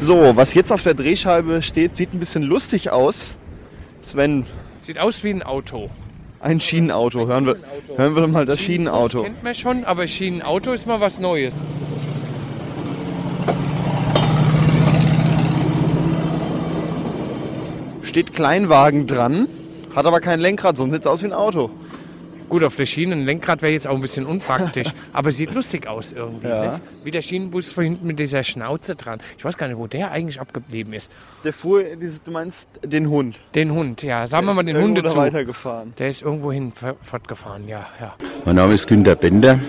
So, was jetzt auf der Drehscheibe steht, sieht ein bisschen lustig aus. Sven, Sieht aus wie ein Auto. ein Schienenauto. Hören wir, hören wir doch mal das Schienenauto. Das kennt man schon, aber Schienenauto ist mal was Neues. Steht Kleinwagen dran, hat aber kein Lenkrad, sonst sieht es aus wie ein Auto. Gut, auf der Schiene ein Lenkrad wäre jetzt auch ein bisschen unpraktisch, aber sieht lustig aus irgendwie. Ja. Nicht? Wie der Schienenbus von hinten mit dieser Schnauze dran. Ich weiß gar nicht, wo der eigentlich abgeblieben ist. Der fuhr, dieses, du meinst den Hund. Den Hund, ja. Sagen wir Der mal ist den da zu. weitergefahren. Der ist irgendwo hin f- fortgefahren, ja, ja. Mein Name ist Günter Bender.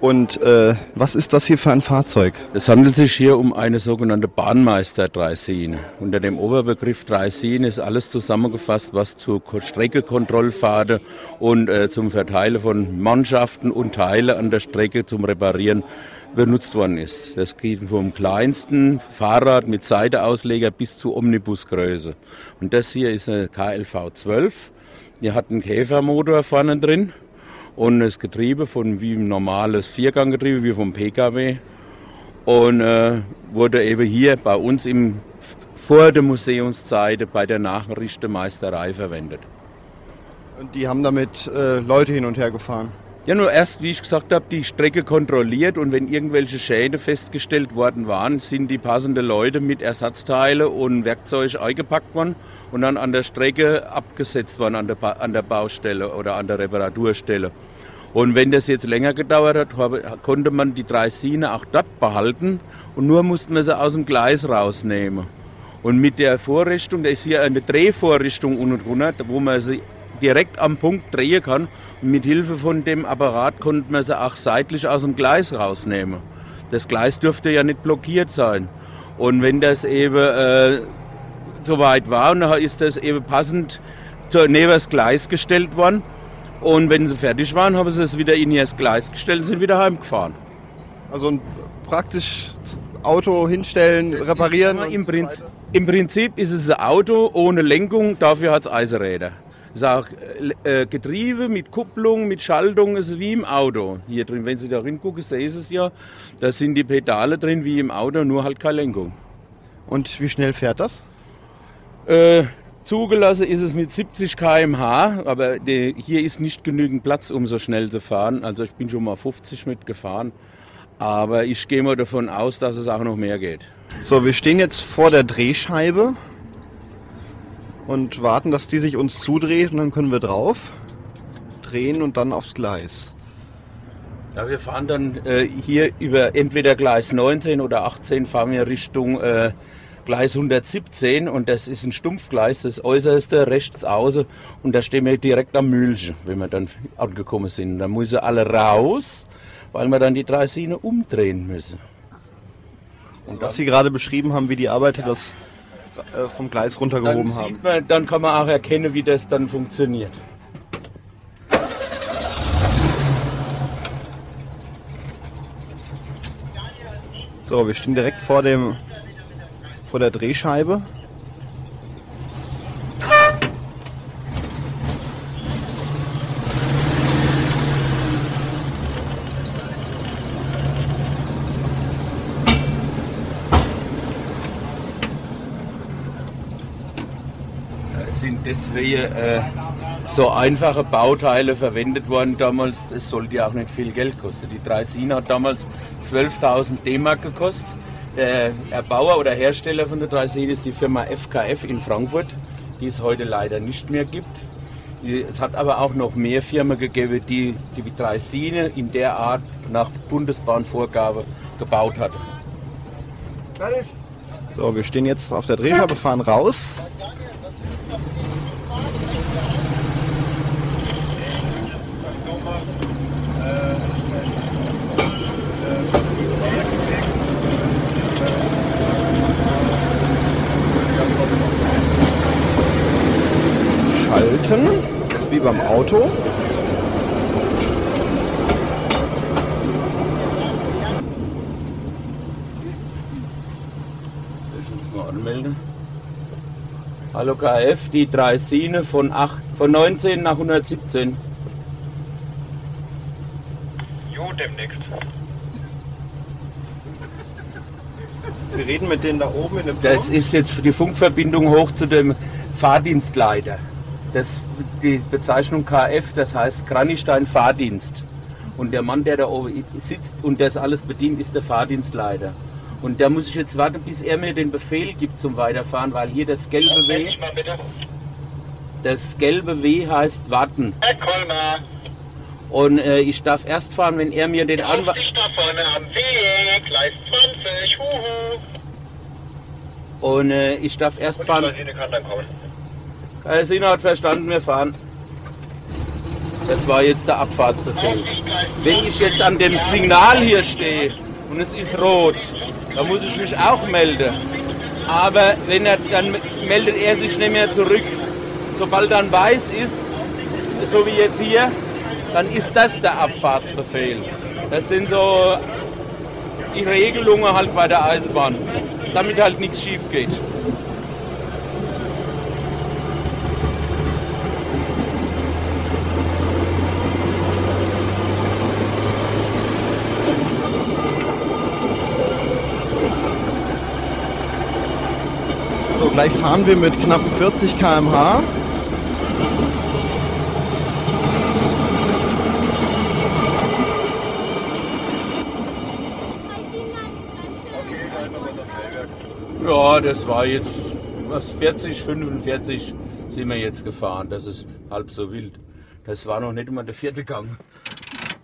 Und äh, was ist das hier für ein Fahrzeug? Es handelt sich hier um eine sogenannte Bahnmeister-Dreisine. Unter dem Oberbegriff Dreisine ist alles zusammengefasst, was zur Ko- Streckekontrollfahrt und äh, zum Verteilen von Mannschaften und Teile an der Strecke zum Reparieren benutzt worden ist. Das geht vom kleinsten Fahrrad mit Seiteausleger bis zu Omnibusgröße. Und das hier ist eine KLV 12. Die hat einen Käfermotor vorne drin und das Getriebe von wie ein normales Vierganggetriebe wie vom PKW und äh, wurde eben hier bei uns im, vor der Museumszeit bei der Nachrichtenmeisterei verwendet. Und die haben damit äh, Leute hin und her gefahren. Ja, nur erst, wie ich gesagt habe, die Strecke kontrolliert und wenn irgendwelche Schäden festgestellt worden waren, sind die passenden Leute mit Ersatzteile und Werkzeug eingepackt worden und dann an der Strecke abgesetzt worden, an der, Ba- an der Baustelle oder an der Reparaturstelle. Und wenn das jetzt länger gedauert hat, konnte man die drei Sine auch dort behalten und nur musste man sie aus dem Gleis rausnehmen. Und mit der Vorrichtung, da ist hier eine Drehvorrichtung unten drunter, wo man sie direkt am Punkt drehen kann. Und mit Hilfe von dem Apparat konnte man sie auch seitlich aus dem Gleis rausnehmen. Das Gleis dürfte ja nicht blockiert sein. Und wenn das eben äh, soweit war, und dann ist das eben passend neben das Gleis gestellt worden. Und wenn sie fertig waren, haben sie es wieder in ihr Gleis gestellt und sind wieder heimgefahren. Also ein praktisch Auto hinstellen, reparieren. Ist, im, Prinzip. Im Prinzip ist es ein Auto ohne Lenkung, dafür hat es Eisenräder. Es ist auch äh, Getriebe mit Kupplung, mit Schaltung, es ist wie im Auto. Hier drin, wenn Sie da hingucken, sehen Sie es ja, da sind die Pedale drin wie im Auto, nur halt keine Lenkung. Und wie schnell fährt das? Äh, zugelassen ist es mit 70 km/h, aber die, hier ist nicht genügend Platz, um so schnell zu fahren. Also ich bin schon mal 50 mitgefahren, aber ich gehe mal davon aus, dass es auch noch mehr geht. So, wir stehen jetzt vor der Drehscheibe und warten, dass die sich uns zudreht und dann können wir drauf drehen und dann aufs Gleis. Ja, wir fahren dann äh, hier über entweder Gleis 19 oder 18 fahren wir Richtung äh, Gleis 117 und das ist ein Stumpfgleis, das äußerste rechts außen und da stehen wir direkt am Mühlchen, wenn wir dann angekommen sind. Da müssen alle raus, weil wir dann die drei Sine umdrehen müssen. Und was Sie gerade beschrieben haben, wie die Arbeiter das äh, vom Gleis Dann, runtergehoben haben. sieht man, dann kann man auch erkennen, wie das dann funktioniert. So, wir stehen direkt vor dem vor der Drehscheibe. Sind deswegen äh, so einfache Bauteile verwendet worden damals. Es sollte ja auch nicht viel Geld kosten. Die Dreisine hat damals 12.000 D-Mark gekostet. Der Erbauer oder Hersteller von der Dreisine ist die Firma FKF in Frankfurt, die es heute leider nicht mehr gibt. Es hat aber auch noch mehr Firmen gegeben, die die Dreisine in der Art nach Bundesbahnvorgabe gebaut hat. So, wir stehen jetzt auf der Drehscheibe, fahren raus. Schalten, das ist wie beim Auto. Soll ich uns mal anmelden? Hallo KF, die drei Sine von, 8, von 19 nach 117. Jo, demnächst. Sie reden mit denen da oben in dem Das Turm? ist jetzt die Funkverbindung hoch zu dem Fahrdienstleiter. Das, die Bezeichnung KF, das heißt Kranichstein Fahrdienst. Und der Mann, der da oben sitzt und das alles bedient, ist der Fahrdienstleiter. Und da muss ich jetzt warten, bis er mir den Befehl gibt zum Weiterfahren, weil hier das gelbe W, das gelbe W heißt warten. Herr Kolmar, Und äh, ich darf erst fahren, wenn er mir den Anweis... ich da vorne am Weg, Gleis 20, huhu. Und äh, ich darf erst Und fahren. Kann dann kommen. Herr Sina hat verstanden, wir fahren. Das war jetzt der Abfahrtsbefehl. Wenn ich jetzt an dem Signal hier stehe und es ist rot, dann muss ich mich auch melden. Aber wenn er, dann meldet er sich nicht mehr zurück. Sobald dann weiß ist, so wie jetzt hier, dann ist das der Abfahrtsbefehl. Das sind so die Regelungen halt bei der Eisenbahn, damit halt nichts schief geht. So, gleich fahren wir mit knapp 40 km/h. Ja, das war jetzt was 40, 45 sind wir jetzt gefahren. Das ist halb so wild. Das war noch nicht mal der vierte Gang.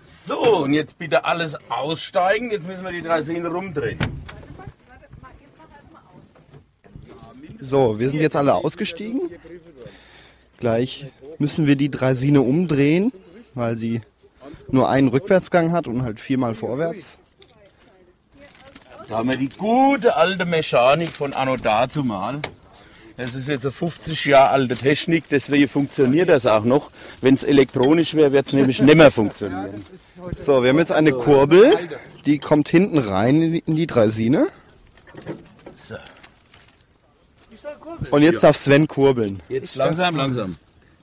So, und jetzt bitte alles aussteigen. Jetzt müssen wir die drei Sehnen rumdrehen. So, wir sind jetzt alle ausgestiegen. Gleich müssen wir die Draisine umdrehen, weil sie nur einen Rückwärtsgang hat und halt viermal vorwärts. Da haben wir die gute alte Mechanik von Anno dazu mal. Das ist jetzt eine 50 Jahre alte Technik, deswegen funktioniert das auch noch. Wenn es elektronisch wäre, wird es nämlich nicht mehr funktionieren. So, wir haben jetzt eine Kurbel, die kommt hinten rein in die- in die Draisine. So. Und jetzt darf Sven kurbeln. Jetzt langsam, langsam.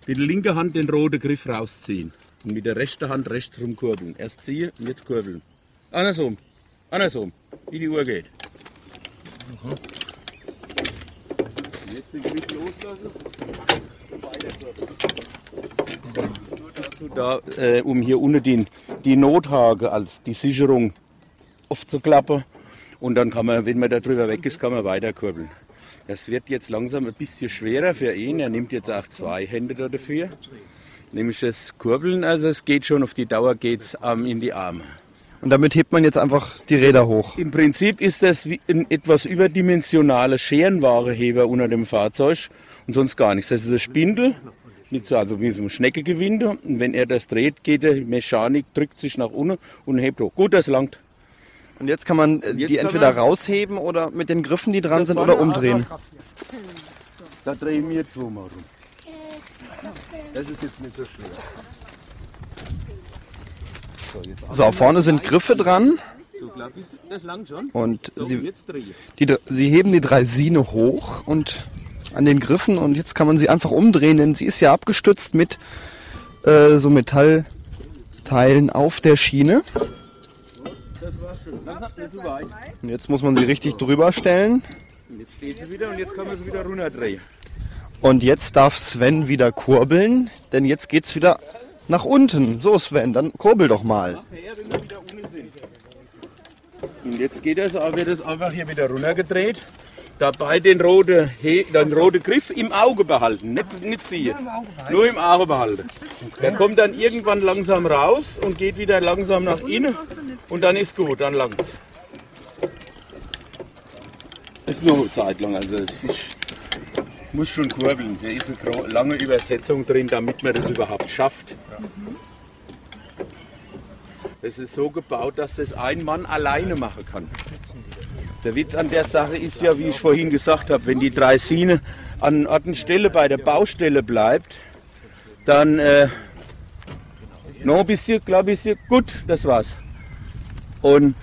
Mit der linken Hand den roten Griff rausziehen. Und mit der rechten Hand rechts rumkurbeln. Erst ziehen und jetzt kurbeln. Andersrum. Andersrum. Wie die Uhr geht. Jetzt den Griff loslassen. Das ist nur dazu da, äh, um hier unten die, die Nothake als die Sicherung aufzuklappen. Und dann kann man, wenn man da drüber weg ist, kann man weiter kurbeln. Das wird jetzt langsam ein bisschen schwerer für ihn. Er nimmt jetzt auch zwei Hände da dafür. Nämlich das Kurbeln, also es geht schon auf die Dauer geht's ähm, in die Arme. Und damit hebt man jetzt einfach die Räder hoch. Im Prinzip ist das wie ein etwas überdimensionaler Scherenwareheber unter dem Fahrzeug und sonst gar nichts. Das ist eine Spindel, nicht so, also wie so ein Schneckegewinde. Und wenn er das dreht, geht die Mechanik, drückt sich nach unten und hebt hoch. Gut, das langt. Und jetzt kann man äh, Jetzt die entweder man- rausheben oder mit den Griffen, die dran sind, oder umdrehen. Da drehen wir zweimal rum. Das ist jetzt nicht so schwer. So, jetzt So, vorne sind Griffe dran so glaub ich, das langt schon. und So, sie, jetzt die, sie heben die Draisine hoch und an den Griffen und jetzt kann man sie einfach umdrehen, denn sie ist ja abgestützt mit äh, so Metallteilen auf der Schiene. Das war schön. Langsam, nicht zu weit. Und jetzt muss man sie richtig drüber stellen. Und jetzt steht sie wieder und jetzt kann man sie wieder runterdrehen. Und jetzt darf Sven wieder kurbeln, denn jetzt geht's wieder nach unten. So Sven, dann kurbel doch mal. Und jetzt geht das, wird das einfach hier wieder runtergedreht. Dabei den roten, He den roten Griff im Auge behalten, nicht, nicht ziehen. Nur im Auge behalten. Der kommt dann irgendwann langsam raus und geht wieder langsam nach innen und dann ist gut, dann langt's. Ist nur eine Zeit lang, also es ist, muss schon kurbeln. Da ist eine lange Übersetzung drin, damit man das überhaupt schafft. Es ist so gebaut, dass das ein Mann alleine machen kann. Der Witz an der Sache ist ja, wie ich vorhin gesagt habe, wenn die Draisine an Ort und Stelle bei der Baustelle bleibt, dann äh, noch ein bisschen, glaube ich, gut, das war's. Und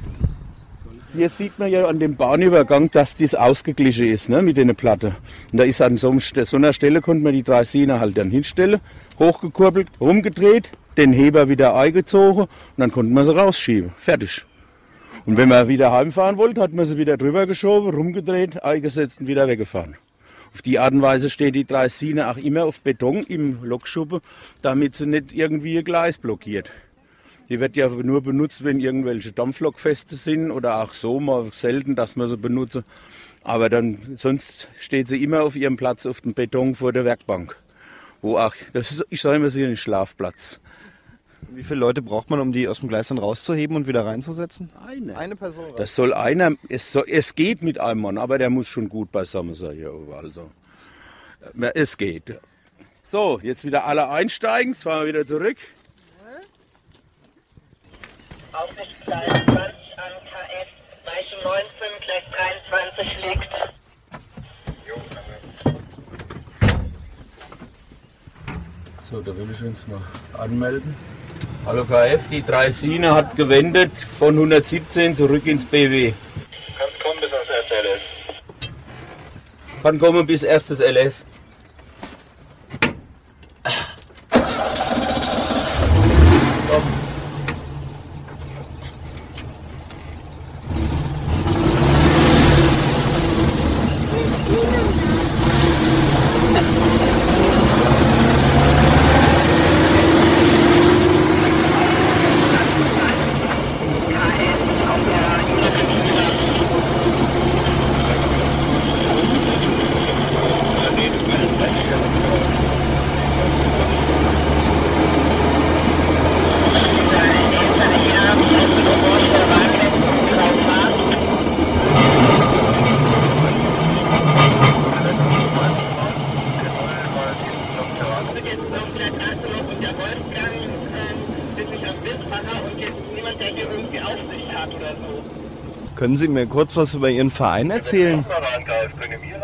hier sieht man ja an dem Bahnübergang, dass das ausgeglichen ist ne, mit der Platte. Und da ist an so, so einer Stelle, konnte man die Draisine halt dann hinstellen, hochgekurbelt, rumgedreht, den Heber wieder eingezogen und dann konnte man sie rausschieben. Fertig. Und wenn man wieder heimfahren wollte, hat man sie wieder drüber geschoben, rumgedreht, eingesetzt und wieder weggefahren. Auf die Art und Weise steht die Dreisine auch immer auf Beton im Lokschuppe, damit sie nicht irgendwie ihr Gleis blockiert. Die wird ja nur benutzt, wenn irgendwelche Dampflokfeste sind oder auch so mal selten, dass man sie benutze. Aber dann sonst steht sie immer auf ihrem Platz auf dem Beton vor der Werkbank. Wo auch, das ist, ich sage immer, sie ist ein Schlafplatz. Wie viele Leute braucht man, um die aus dem Gleis dann rauszuheben und wieder reinzusetzen? Eine. Eine Person. Das soll einer, es, soll, es geht mit einem Mann, aber der muss schon gut beisammen sein hier oben. Also, es geht. So, jetzt wieder alle einsteigen, wir wieder zurück. Aussichtsgleis 20 an KS, Weiche 19, Gleis 23 liegt. So, da will ich uns mal anmelden. Hallo KF, die Dreisine hat gewendet von 117 zurück ins BW. Kannst kommen bis ans SLS. Kann kommen bis erstes LF. Jetzt noch vielleicht gerade noch und der Wolfgang ähm, bin ich am Wildpfarrer und jetzt niemand, der hier irgendwie Aufsicht hat oder so. Können Sie mir kurz was über Ihren Verein erzählen?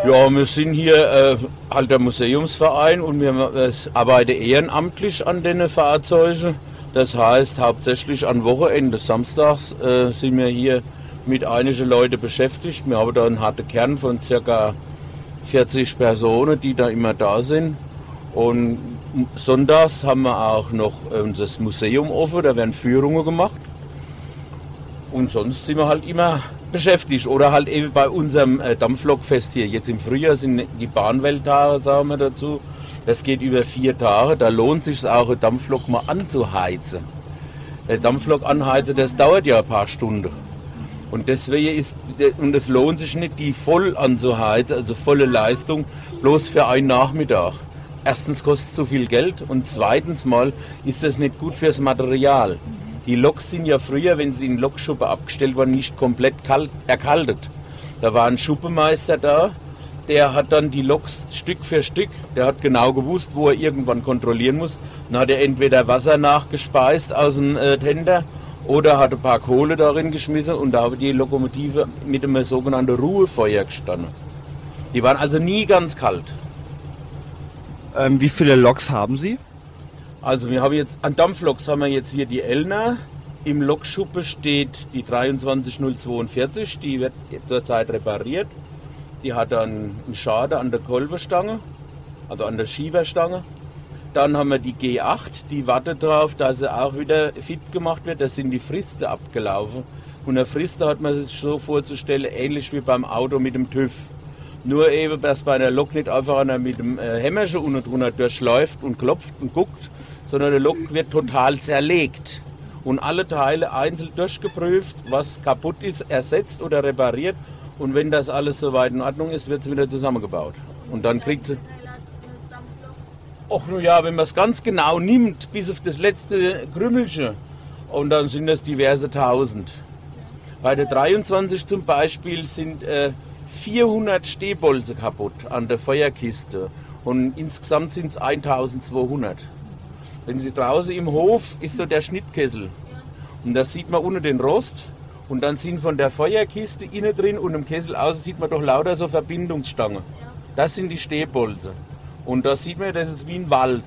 Ja, wir sind hier äh, halt Museumsverein und wir äh, arbeiten ehrenamtlich an den Fahrzeugen. Das heißt, hauptsächlich an Wochenende, samstags äh, sind wir hier mit einigen Leuten beschäftigt. Wir haben da einen harten Kern von circa 40 Personen, die da immer da sind. Und sonntags haben wir auch noch äh, das Museum offen, da werden Führungen gemacht. Und sonst sind wir halt immer beschäftigt. Oder halt eben bei unserem äh, Dampflokfest hier. Jetzt im Frühjahr sind die Bahnwelttage, sagen wir dazu. Das geht über vier Tage. Da lohnt sich auch, eine Dampflok mal anzuheizen. Der Dampflok anheizen, das dauert ja ein paar Stunden. Und deswegen ist, und es lohnt sich nicht, die voll anzuheizen, also volle Leistung, bloß für einen Nachmittag. Erstens kostet es zu viel Geld und zweitens mal ist das nicht gut fürs Material. Die Loks sind ja früher, wenn sie in Lokschuppe abgestellt waren, nicht komplett kalt, erkaltet. Da war ein Schuppemeister da, der hat dann die Loks Stück für Stück, der hat genau gewusst, wo er irgendwann kontrollieren muss. Dann hat er entweder Wasser nachgespeist aus dem äh, Tender oder hat ein paar Kohle darin geschmissen und da habe die Lokomotive mit einem sogenannten Ruhefeuer gestanden. Die waren also nie ganz kalt. Ähm, wie viele Loks haben Sie? Also wir haben jetzt, an Dampfloks haben wir jetzt hier die Elner. Im Lokschuppe steht die 23042, die wird zurzeit repariert. Die hat dann einen Schaden an der Kolbenstange, also an der Schieberstange. Dann haben wir die G8, die wartet darauf, dass sie auch wieder fit gemacht wird. Da sind die Fristen abgelaufen. Und eine Friste hat man sich so vorzustellen, ähnlich wie beim Auto mit dem TÜV. Nur eben, dass bei einer Lok nicht einfach einer mit dem äh, Hämmerchen unten drunter durchläuft und klopft und guckt, sondern die Lok wird total zerlegt. Und alle Teile einzeln durchgeprüft, was kaputt ist, ersetzt oder repariert. Und wenn das alles soweit in Ordnung ist, wird sie wieder zusammengebaut. Und dann kriegt sie. Och, nur ja, wenn man es ganz genau nimmt, bis auf das letzte Krümmelchen, und dann sind das diverse Tausend. Bei der 23 zum Beispiel sind äh, 400 Stehbolze kaputt an der Feuerkiste und insgesamt sind es 1200. Wenn Sie draußen im Hof ist so der Schnittkessel und da sieht man unten den Rost und dann sind von der Feuerkiste innen drin und im Kessel außen sieht man doch lauter so Verbindungsstangen. Das sind die Stehbolze. Und da sieht man, das ist wie ein Wald.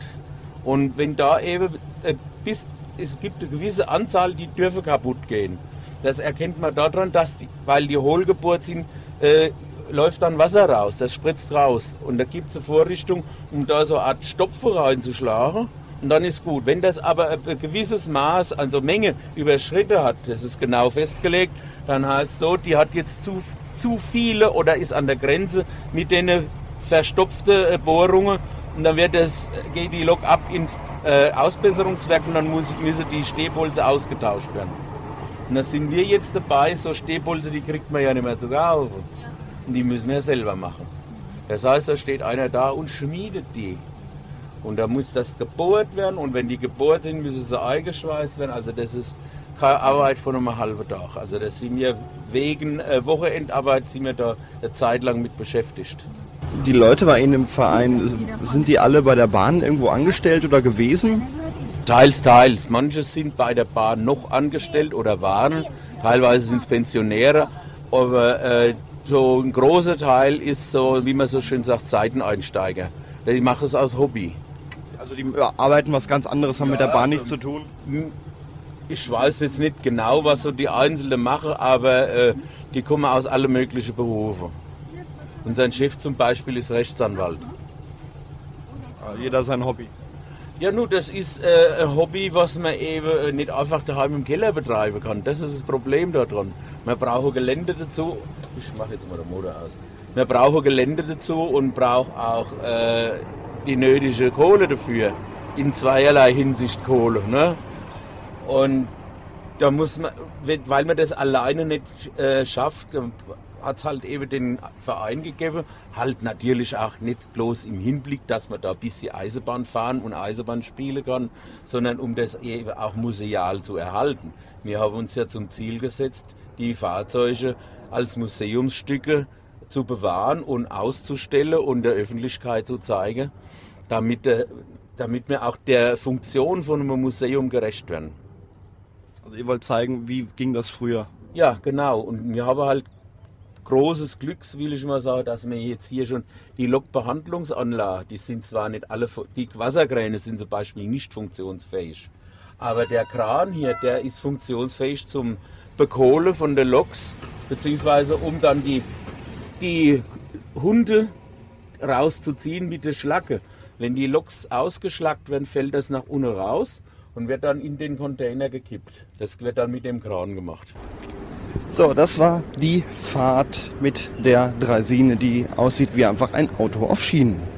Und wenn da eben äh, bis, es gibt eine gewisse Anzahl, die dürfen kaputt gehen. Das erkennt man daran, dass die, weil die hohlgebohrt sind, äh, läuft dann Wasser raus, das spritzt raus. Und da gibt es eine Vorrichtung, um da so eine Art Stopfen reinzuschlagen. Und dann ist gut. Wenn das aber ein gewisses Maß, also Menge überschritten hat, das ist genau festgelegt, dann heißt es so, die hat jetzt zu, zu viele oder ist an der Grenze mit den verstopften Bohrungen und dann wird das, geht die Lok ab ins äh, Ausbesserungswerk und dann muss, müssen die Stehbolze ausgetauscht werden. Und da sind wir jetzt dabei, so Stehbolze, die kriegt man ja nicht mehr zu kaufen. Und die müssen wir selber machen. Das heißt, da steht einer da und schmiedet die. Und da muss das gebohrt werden und wenn die gebohrt sind, müssen sie eingeschweißt werden. Also das ist keine Arbeit von einem halben Tag. Also das sind wir wegen äh, Wochenendarbeit sind wir da eine Zeit lang mit beschäftigt. Die Leute bei Ihnen im Verein, sind die alle bei der Bahn irgendwo angestellt oder gewesen? Teils, teils. Manche sind bei der Bahn noch angestellt oder waren. Teilweise sind es Pensionäre. Aber äh, so ein großer Teil ist so, wie man so schön sagt, Seiteneinsteiger. Die machen es als Hobby. Also die ja, arbeiten was ganz anderes, haben mit der Bahn nichts zu tun. Ich weiß jetzt nicht genau, was so die Einzelnen machen, aber äh, die kommen aus allen möglichen Berufen. Und sein Chef zum Beispiel ist Rechtsanwalt. Jeder sein Hobby. Ja, nun, das ist äh, ein Hobby, was man eben äh, nicht einfach daheim im Keller betreiben kann. Das ist das Problem daran. Man braucht Gelände dazu. Ich mache jetzt mal den Motor aus. Man braucht Gelände dazu und braucht auch äh, die nötige Kohle dafür. In zweierlei Hinsicht Kohle. Ne? Und da muss man, weil man das alleine nicht äh, schafft, hat es halt eben den Verein gegeben. Halt natürlich auch nicht bloß im Hinblick, dass man da ein bisschen Eisenbahn fahren und Eisenbahn spielen kann, sondern um das eben auch museal zu erhalten. Wir haben uns ja zum Ziel gesetzt, die Fahrzeuge als Museumsstücke zu bewahren und auszustellen und der Öffentlichkeit zu zeigen, damit, damit wir auch der Funktion von einem Museum gerecht werden. Also ihr wollt zeigen, wie ging das früher? Ja, genau. Und wir haben halt großes Glück, will ich mal sagen, dass wir jetzt hier schon die Lokbehandlungsanlagen, die sind zwar nicht alle, die Wasserkräne sind zum Beispiel nicht funktionsfähig, aber der Kran hier, der ist funktionsfähig zum Bekohlen von den Loks, beziehungsweise um dann die, die Hunde rauszuziehen mit der Schlacke. Wenn die Loks ausgeschlackt werden, fällt das nach unten raus und wird dann in den Container gekippt. Das wird dann mit dem Kran gemacht. So, das war die Fahrt mit der Draisine, die aussieht wie einfach ein Auto auf Schienen.